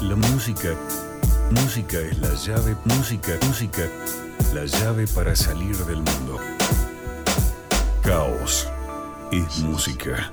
La música, música es la llave, música, música, la llave para salir del mundo. Caos es música.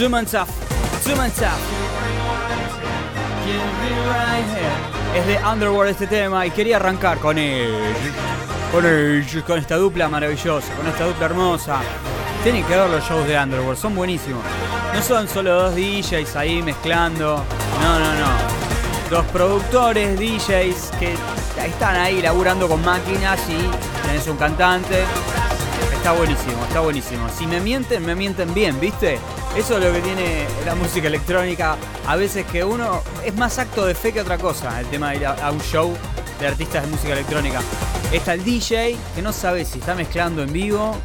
Sumansaf, Sumansaf. Es de Underworld este tema y quería arrancar con ellos. Con ellos, con esta dupla maravillosa, con esta dupla hermosa. Tienen que ver los shows de Underworld, son buenísimos. No son solo dos DJs ahí mezclando. No, no, no. Dos productores, DJs que están ahí laburando con máquinas y tenés un cantante. Está buenísimo, está buenísimo. Si me mienten, me mienten bien, ¿viste? Eso es lo que tiene la música electrónica. A veces que uno es más acto de fe que otra cosa, el tema de ir a, un show de artistas de música electrónica. Está el DJ que no sabe si está mezclando en vivo,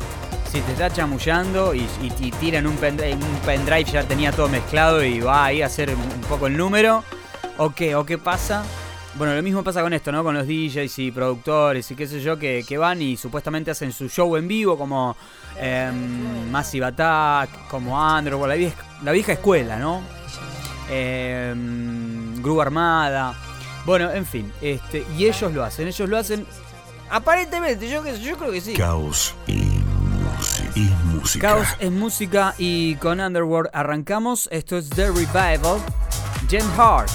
si te está chamullando y, y, y un pendrive, un pendrive, ya tenía todo mezclado y va ahí a hacer un poco el número. O qué, o qué pasa. Bueno, lo mismo pasa con esto, ¿no? Con los DJs y productores y qué sé yo, que, van y supuestamente hacen su show en vivo como em, Massive Attack, como Underworld, la vieja, la vieja escuela, ¿no? Eh, Armada. Bueno, en fin, este, y ellos lo hacen, ellos lo hacen aparentemente, yo, yo creo que sí. Caos y música. Caos es música y con Underworld arrancamos. Esto es The Revival. Jen Hart.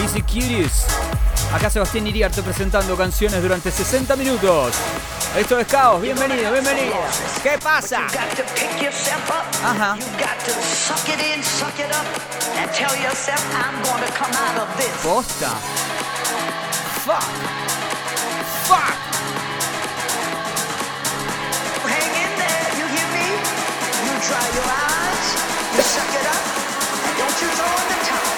Lizzie Curious. Acá Sebastián Iriarte presentando canciones durante 60 minutos. Esto es Caos, bienvenido, bienvenido. ¿Qué pasa? Ajá. Posta. Fuck. Fuck. Dry your eyes, you suck it up, and don't you throw in the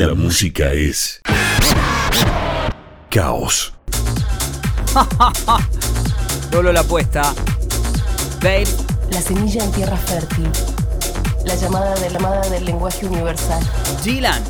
La música es caos. Solo la apuesta. Babe. La semilla en tierra fértil. La llamada de la llamada del lenguaje universal. Dylan.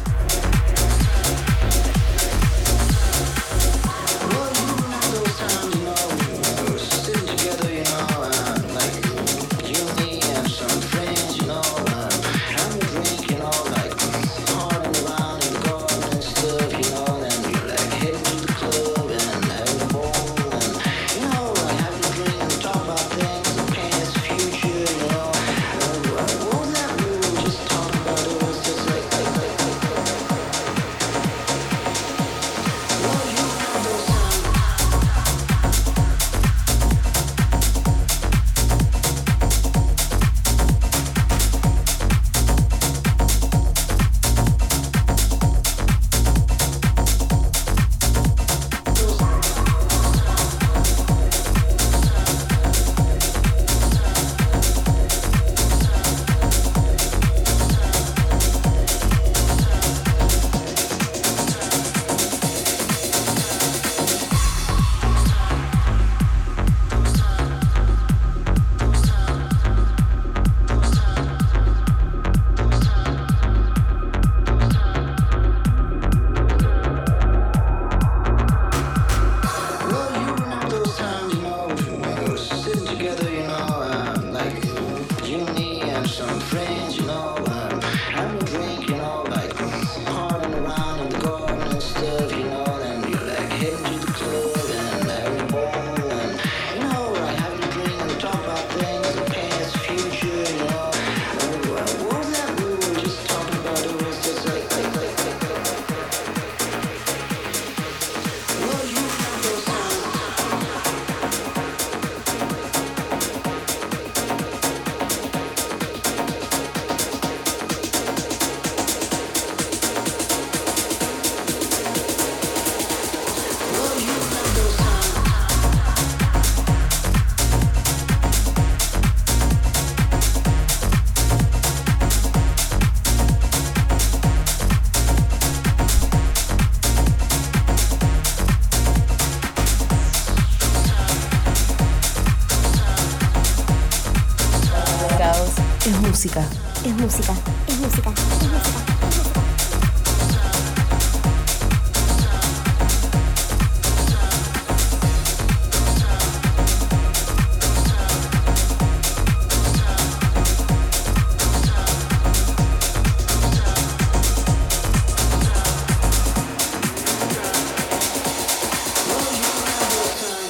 música. Es música. Es música. Es música.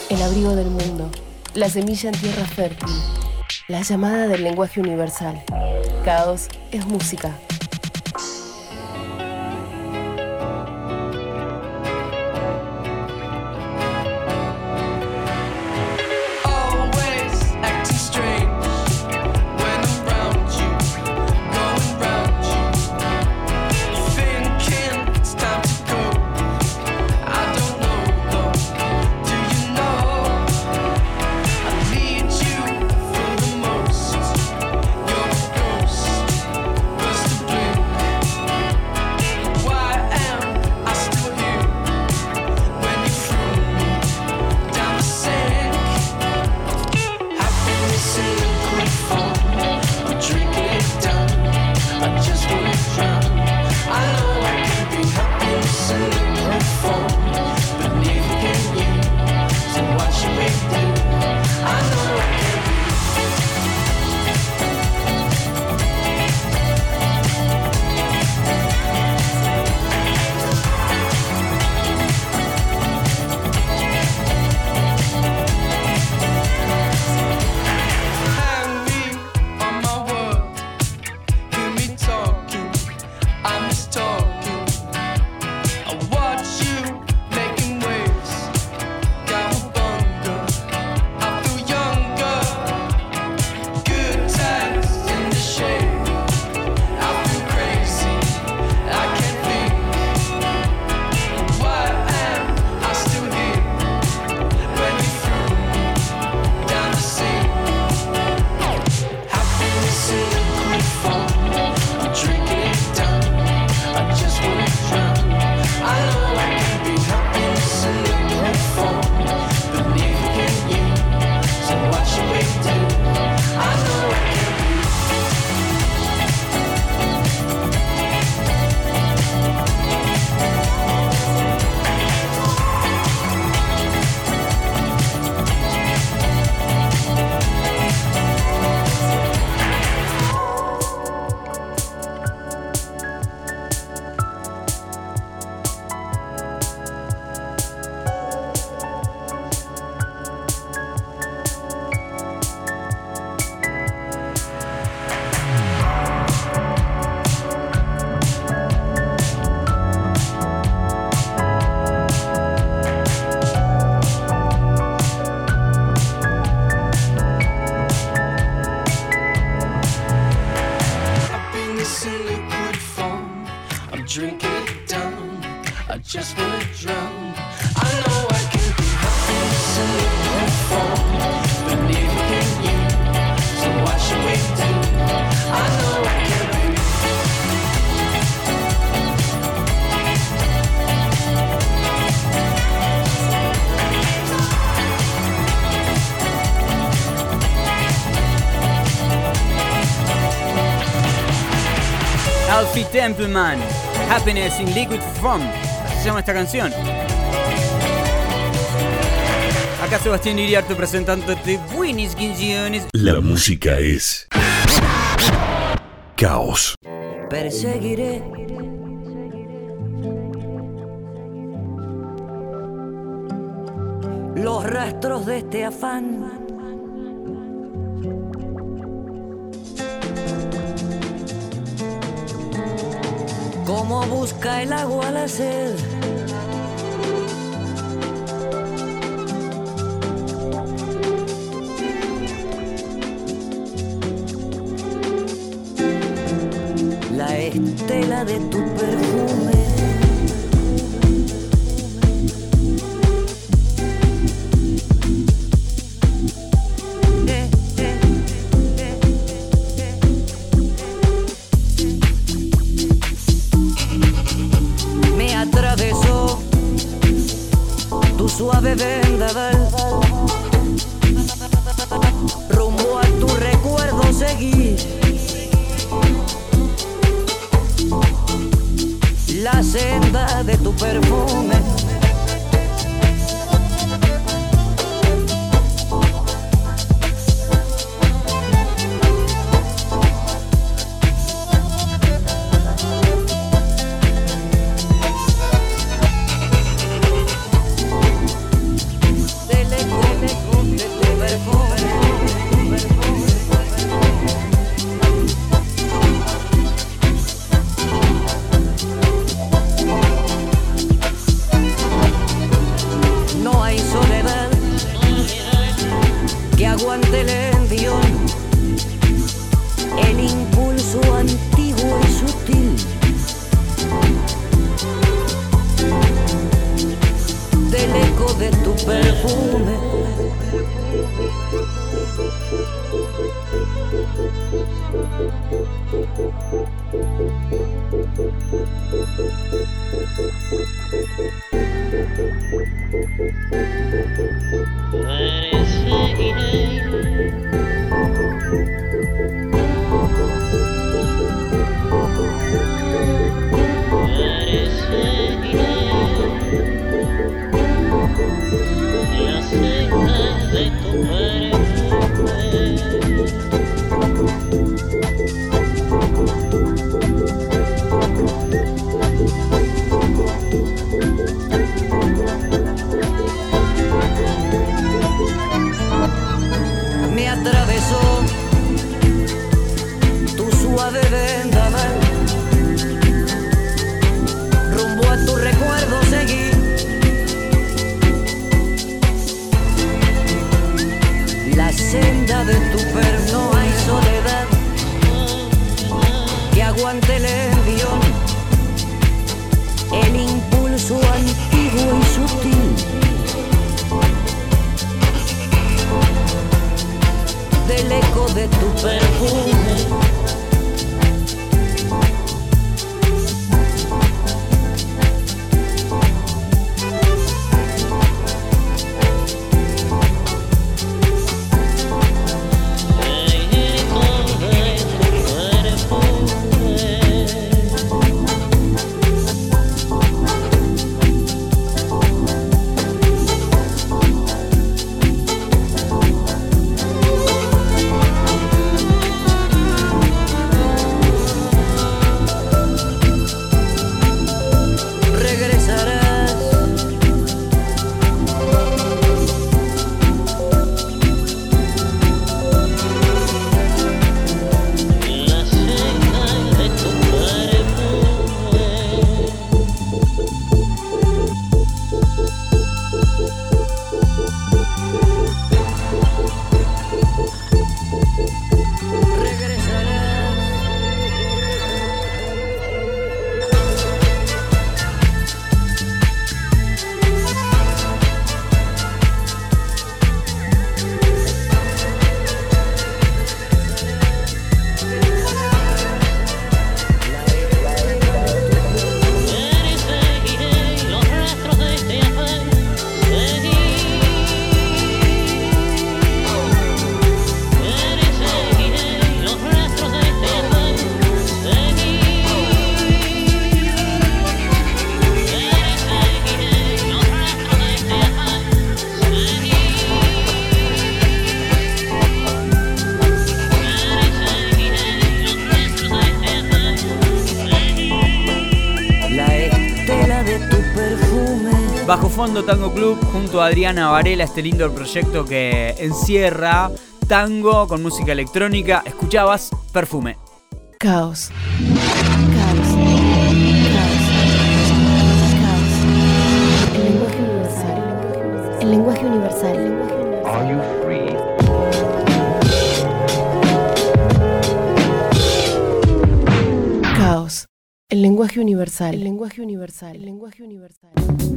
El abrigo del mundo, la semilla en tierra fértil, la llamada del lenguaje universal es música. Happiness in Liquid Form, se llama esta canción. Acá Sebastián Iriarte presentándote buenas canciones. La música es caos. Perseguiré. Los rastros de este afán busca el agua la sed. La estela de tu perfume. Junto a Adriana Varela, este lindo proyecto que encierra tango con música electrónica. Escuchabas Perfume. Caos. Caos. Caos. Caos. El lenguaje universal. El lenguaje universal. El lenguaje universal. Caos. El lenguaje universal. El lenguaje universal. El lenguaje universal.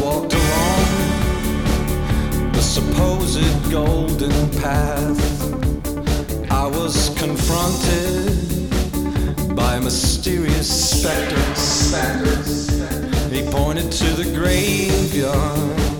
Walked along the supposed golden path, I was confronted by a mysterious specter. He pointed to the graveyard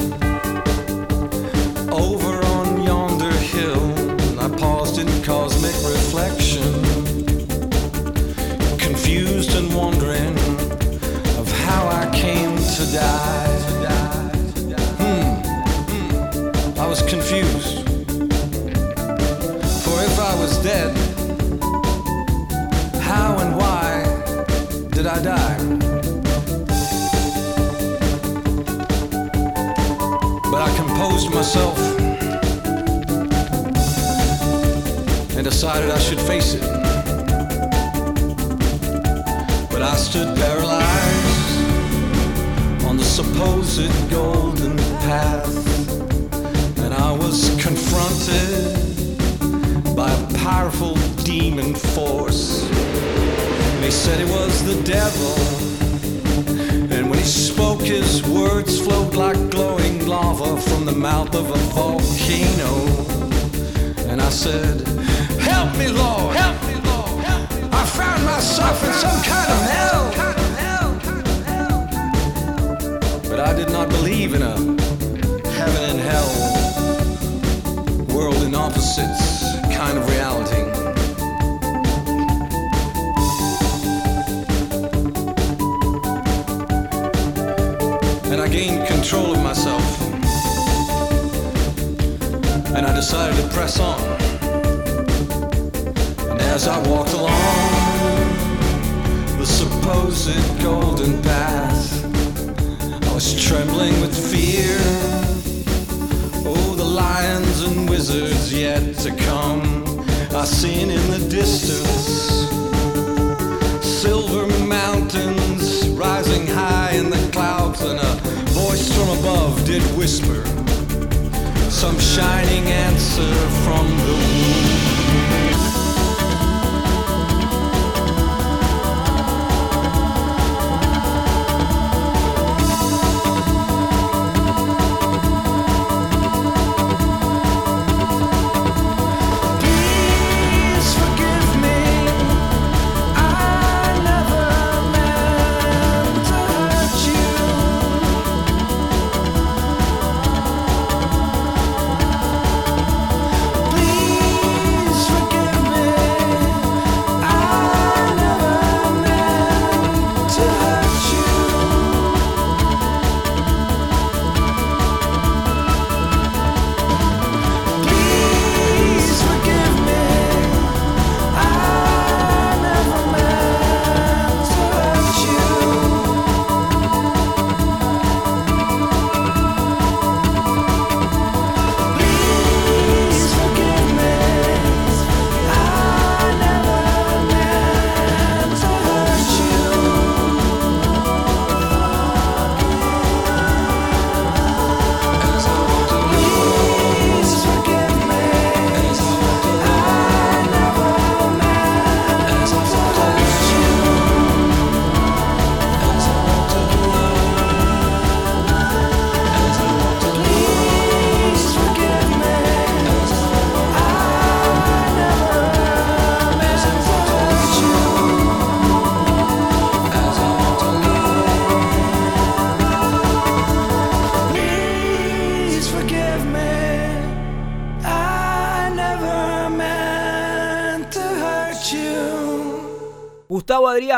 I die? But I composed myself and decided I should face it. But I stood paralyzed on the supposed golden path, and I was confronted by a powerful demon force. They said he was the devil. And when he spoke, his words flowed like glowing lava from the mouth of a volcano. And I said, Help me, Lord! Help me, Lord! I found myself in some kind of hell. But I did not believe in a heaven and hell, world in opposites kind of reality. Gained control of myself. And I decided to press on. And as I walked along the supposed golden path, I was trembling with fear. Oh, the lions and wizards yet to come. I seen in the distance silver mountains rising high in the clouds, and a voice from above did whisper some shining answer from the womb.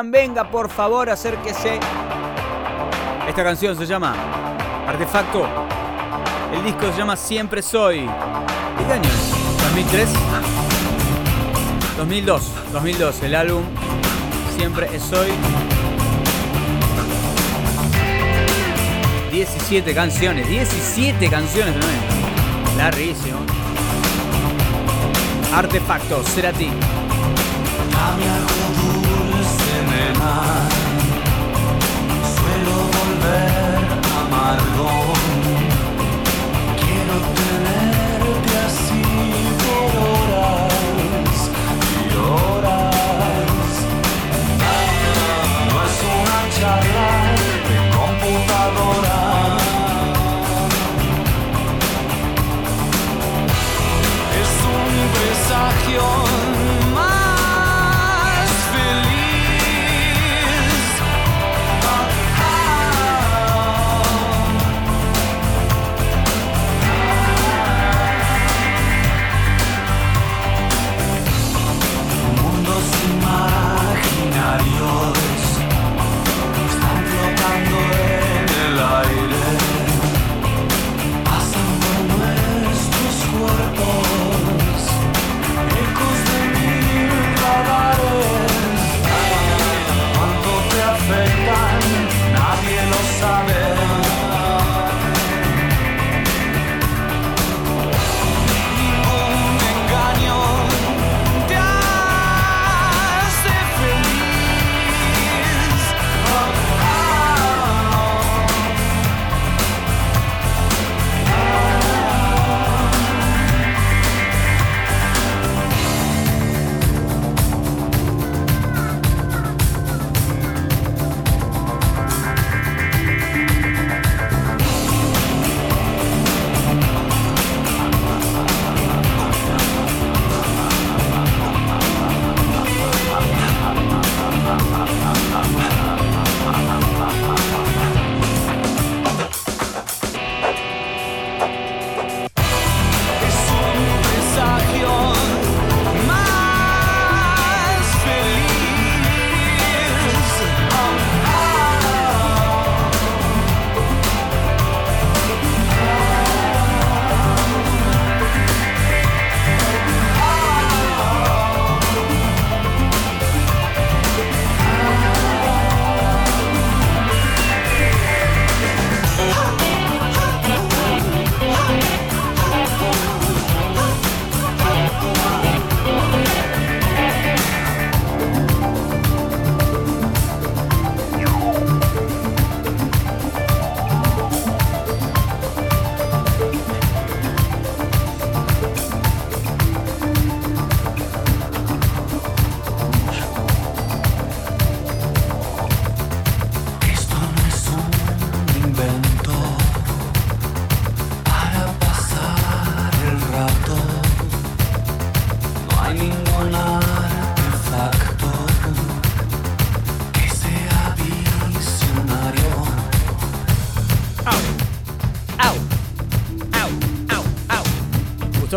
Venga por favor, acérquese. Esta canción se llama Artefacto. El disco se llama Siempre Soy. ¿De qué año es? ¿2003? 2002. 2002. El álbum Siempre Soy. 17 canciones. 17 canciones tremendas. Larguísimo. Artefacto, será ti. not alone.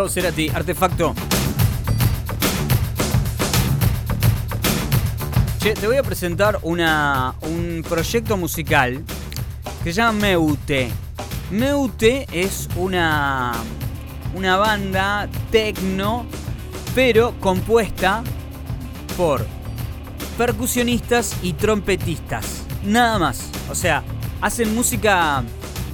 Gustavo Cerati, Artefacto. Che, te voy a presentar un proyecto musical que se llama Meute. Meute es una, una banda tecno, pero compuesta por percusionistas y trompetistas. Nada más. O sea, hacen música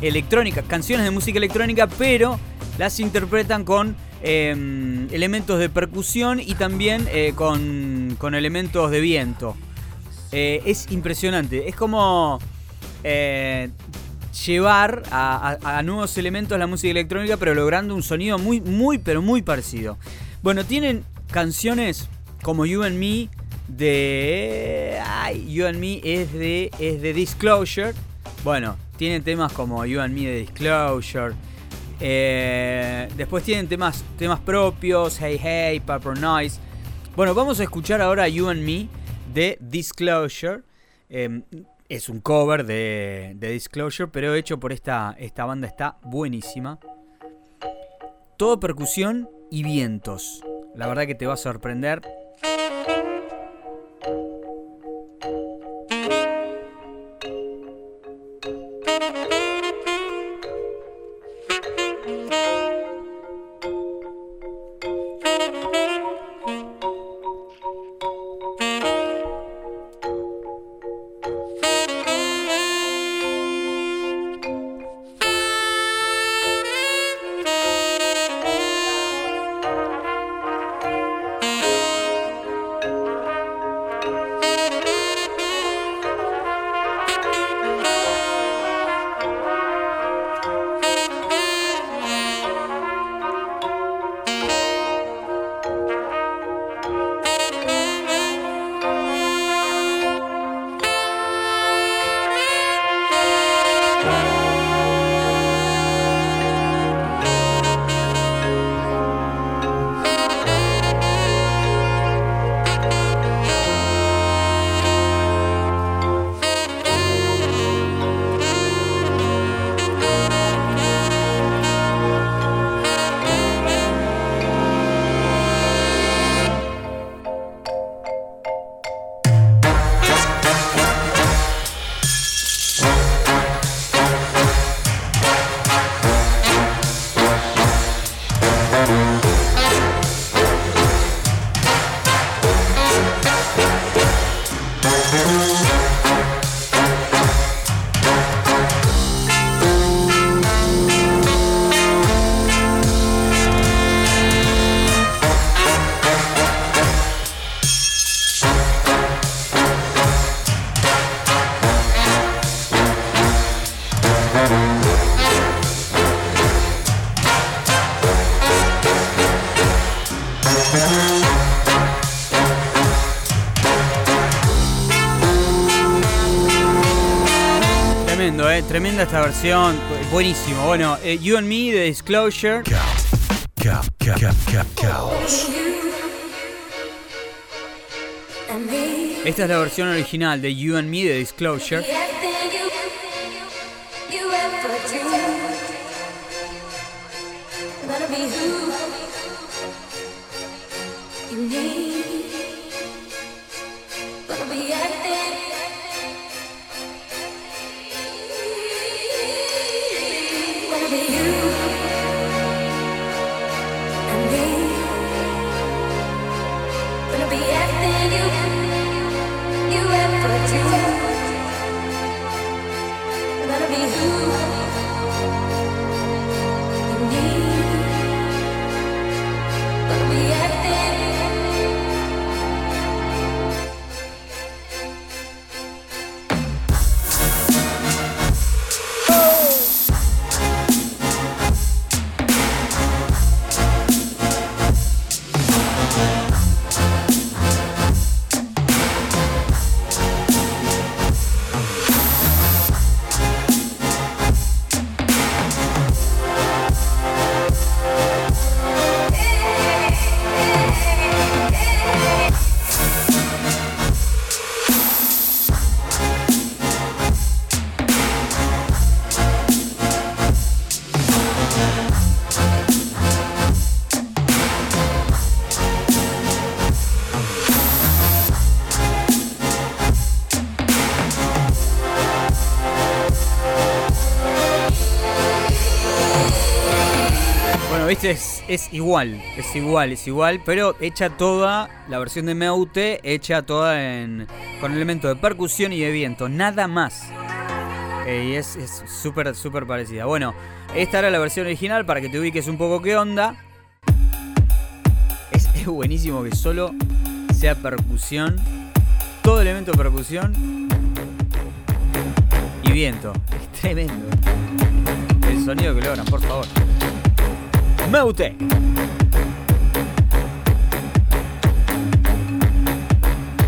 electrónica, canciones de música electrónica, pero las interpretan con eh, elementos de percusión y también eh, con, con elementos de viento. Eh, es impresionante. Es como eh, llevar a nuevos elementos la música electrónica, pero logrando un sonido muy, muy, pero muy parecido. Bueno, tienen canciones como You and Me de. Ay, You and Me es de, es de Disclosure. Bueno, tienen temas como You and Me de Disclosure. Eh, después tienen temas, temas propios, Hey Hey, Purple Noise. Bueno, vamos a escuchar ahora You and Me de Disclosure. Eh, es un cover de, de Disclosure, pero hecho por esta, esta banda está buenísima. Todo percusión y vientos. La verdad que te va a sorprender. Tremenda esta versión. Buenísimo. Bueno, eh, You and Me de Disclosure. Caos. Esta es la versión original de You and Me de Disclosure. Es, es igual, es igual, es igual, pero hecha toda, la versión de Meute, hecha toda en, con elementos de percusión y de viento, nada más. Eh, y es es súper, súper parecida. Bueno, esta era la versión original para que te ubiques un poco qué onda. Es, es buenísimo que solo sea percusión, todo elemento de percusión y viento. Es tremendo. El sonido que logran, por favor. Meute.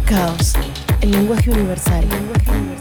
Caos, el lenguaje universal. El lenguaje universal.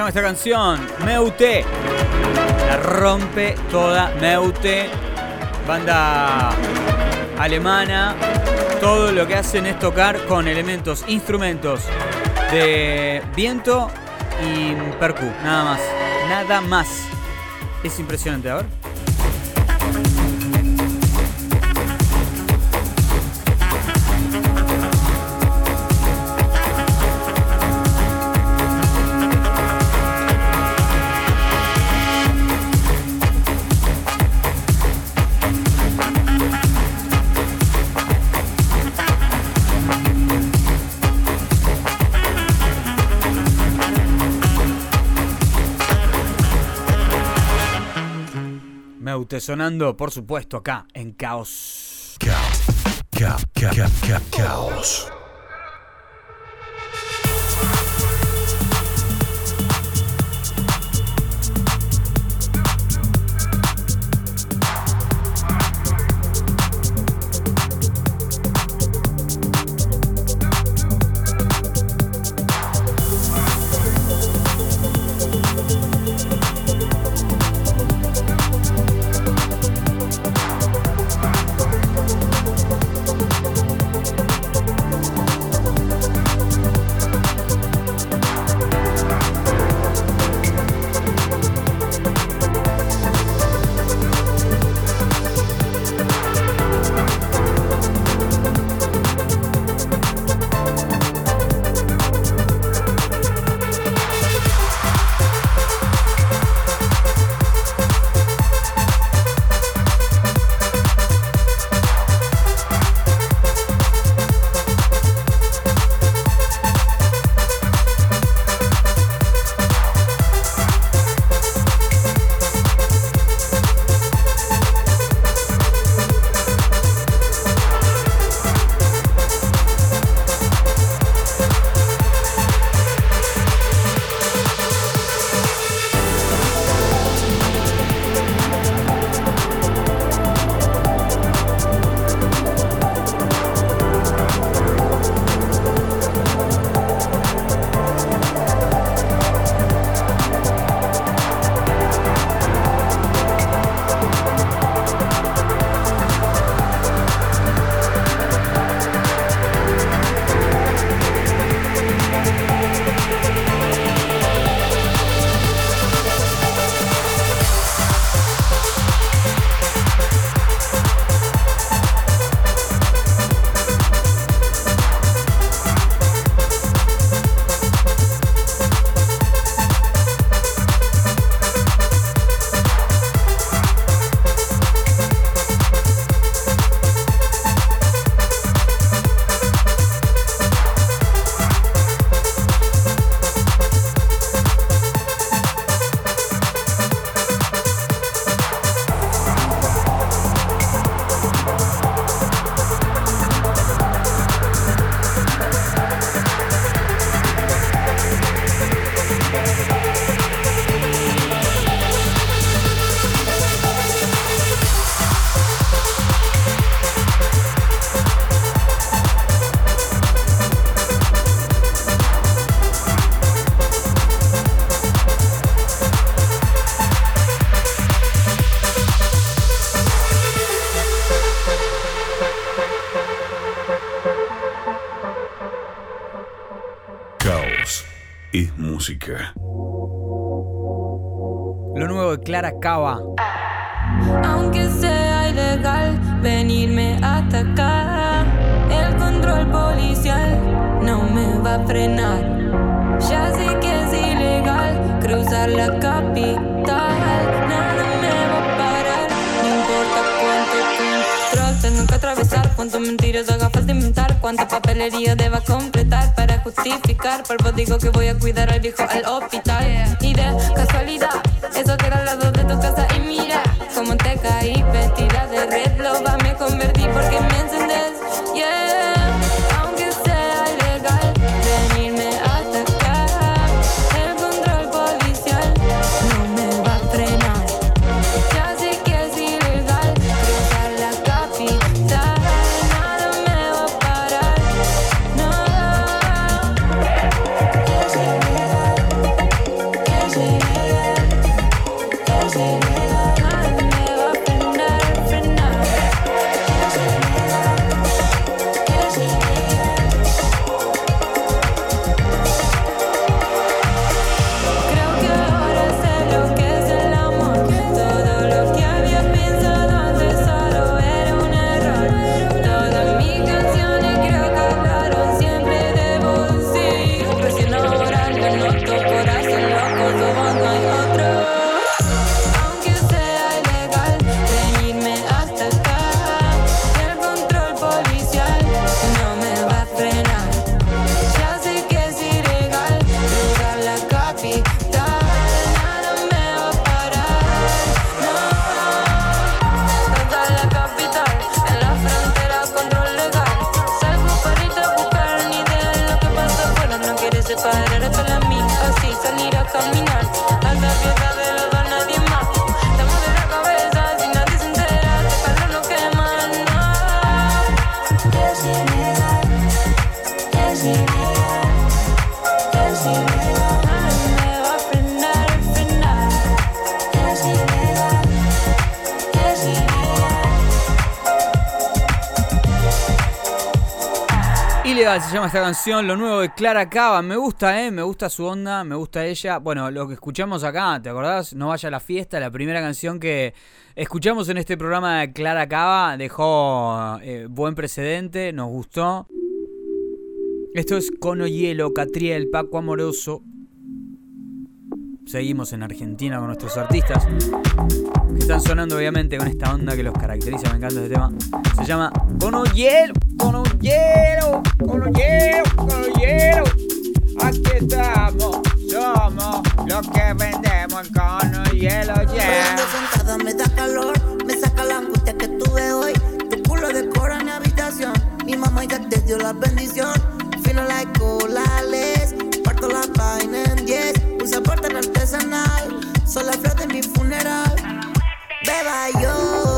Llama esta canción. Meute. La rompe toda Meute. Banda alemana. Todo lo que hacen es tocar con elementos, instrumentos de viento y percu. Nada más. Nada más. Es impresionante. A ver. Sonando, por supuesto, acá en Caos. Caos. Ca- ca- ca- ca- caos. Caos Aunque sea ilegal venirme a atacar, el control policial no me va a frenar. Ya sé que es ilegal cruzar la capital, nada me va a parar, no importa cuánto control tengo que atravesar, cuántas mentiras haga falta inventar, cuánta papelería deba completar para justificar. Por digo que voy a cuidar al viejo al hospital. Y de casualidad, eso que era al lado de caí, vestida de red loba. Me convertí porque me llama esta canción, lo nuevo de Clara Cava. Me gusta, eh, me gusta su onda, me gusta ella. Bueno, lo que escuchamos acá, ¿te acordás? No vaya a la fiesta, la primera canción que escuchamos en este programa de Clara Cava dejó eh, buen precedente, nos gustó. Esto es Cono Hielo, Catriel, Paco Amoroso. Seguimos en Argentina con nuestros artistas que están sonando obviamente con esta onda que los caracteriza. Me encanta este tema. Se llama Cono Hielo, Cono Hielo, Cono Hielo, Cono Hielo. Aquí estamos, somos los que vendemos Cono Hielo, yeah. Sentada, me da calor, me saca la angustia que tuve hoy. Tu culo decora mi habitación. Mi mamá ya te dio la bendición. Fino like colales, parto la vaina en 10 se portan artesanal. Sola flota en mi funeral. Beba yo.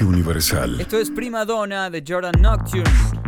Universal. Esto es Prima Donna de Jordan Nocturne.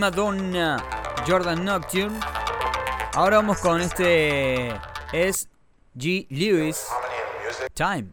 Madonna, Jordan Nocturne. Ahora vamos con este. Es G. Lewis. Time.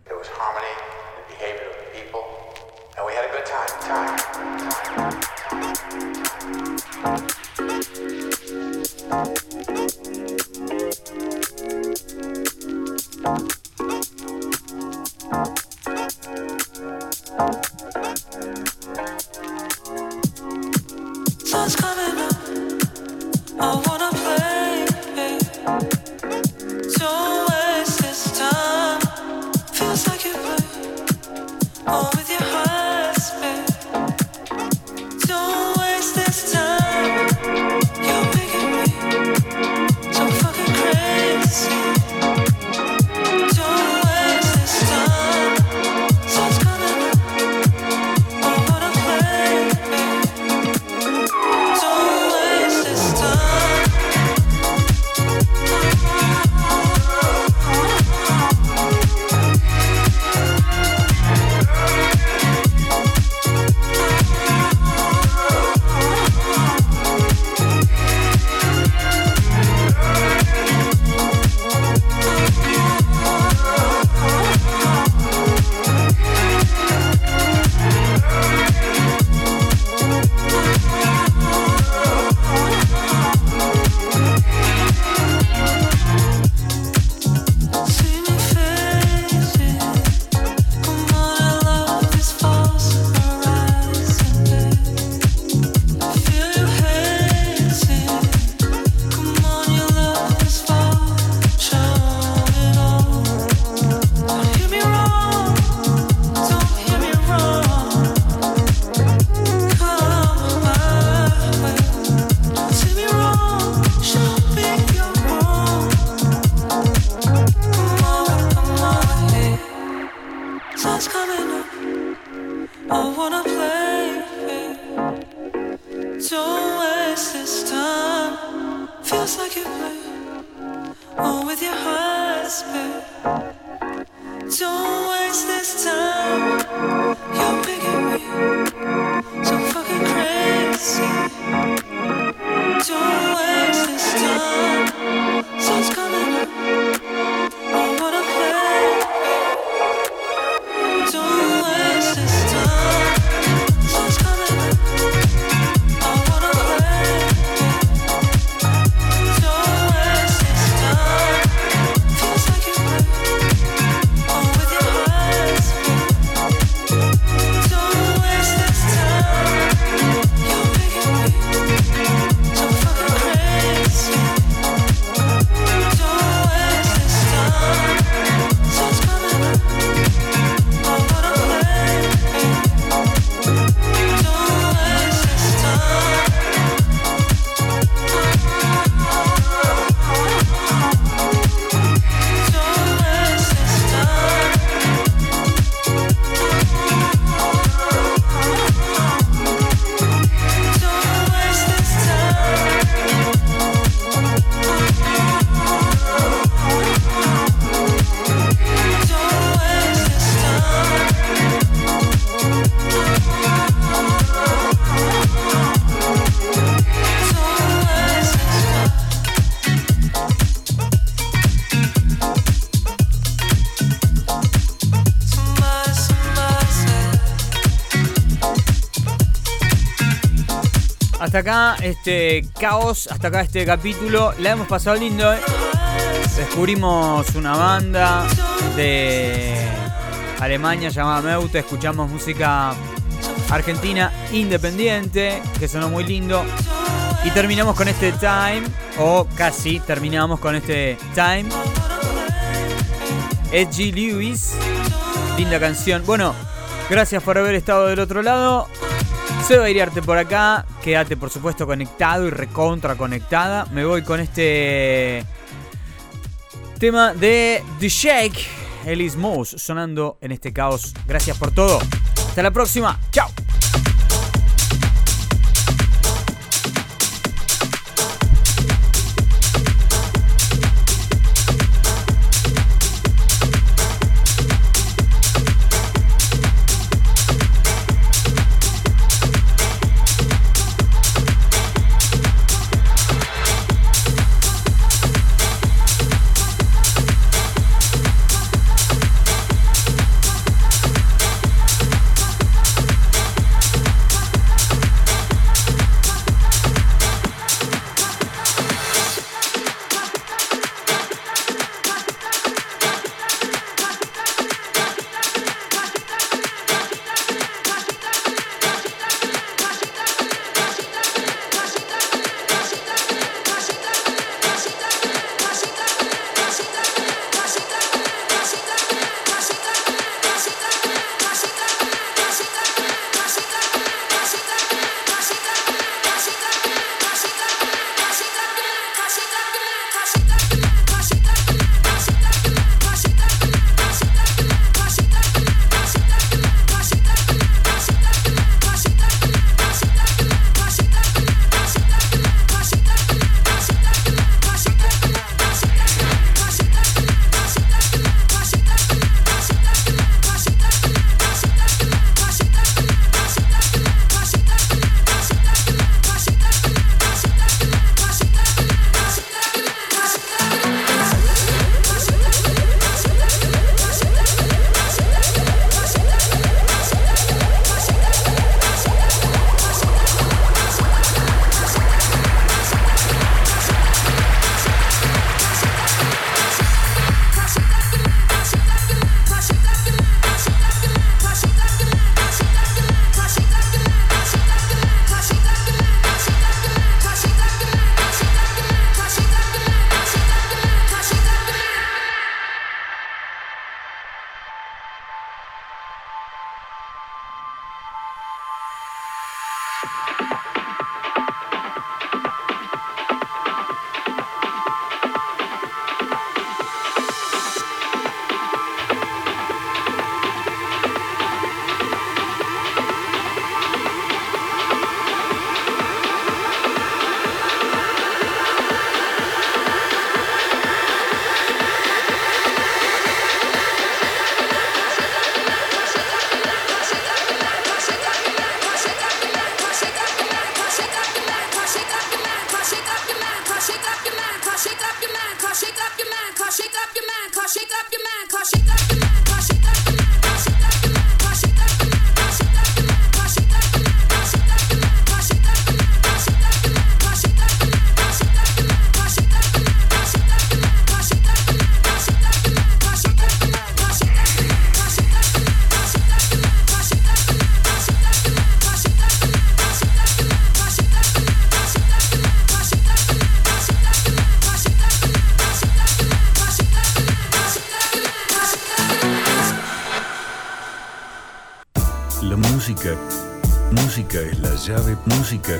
hasta acá este caos, hasta acá este capítulo. La hemos pasado lindo. ¿eh? Descubrimos una banda de Alemania llamada Meuta, escuchamos música argentina independiente, que sonó muy lindo. Y terminamos con este time, o casi terminamos con este time. Edgy Lewis, linda canción. Bueno, gracias por haber estado del otro lado. Se va a por acá. Quédate, por supuesto, conectado y recontra conectada. Me voy con este tema de The Shake, Elise Moose, sonando en este caos. Gracias por todo. Hasta la próxima. Chao. Música,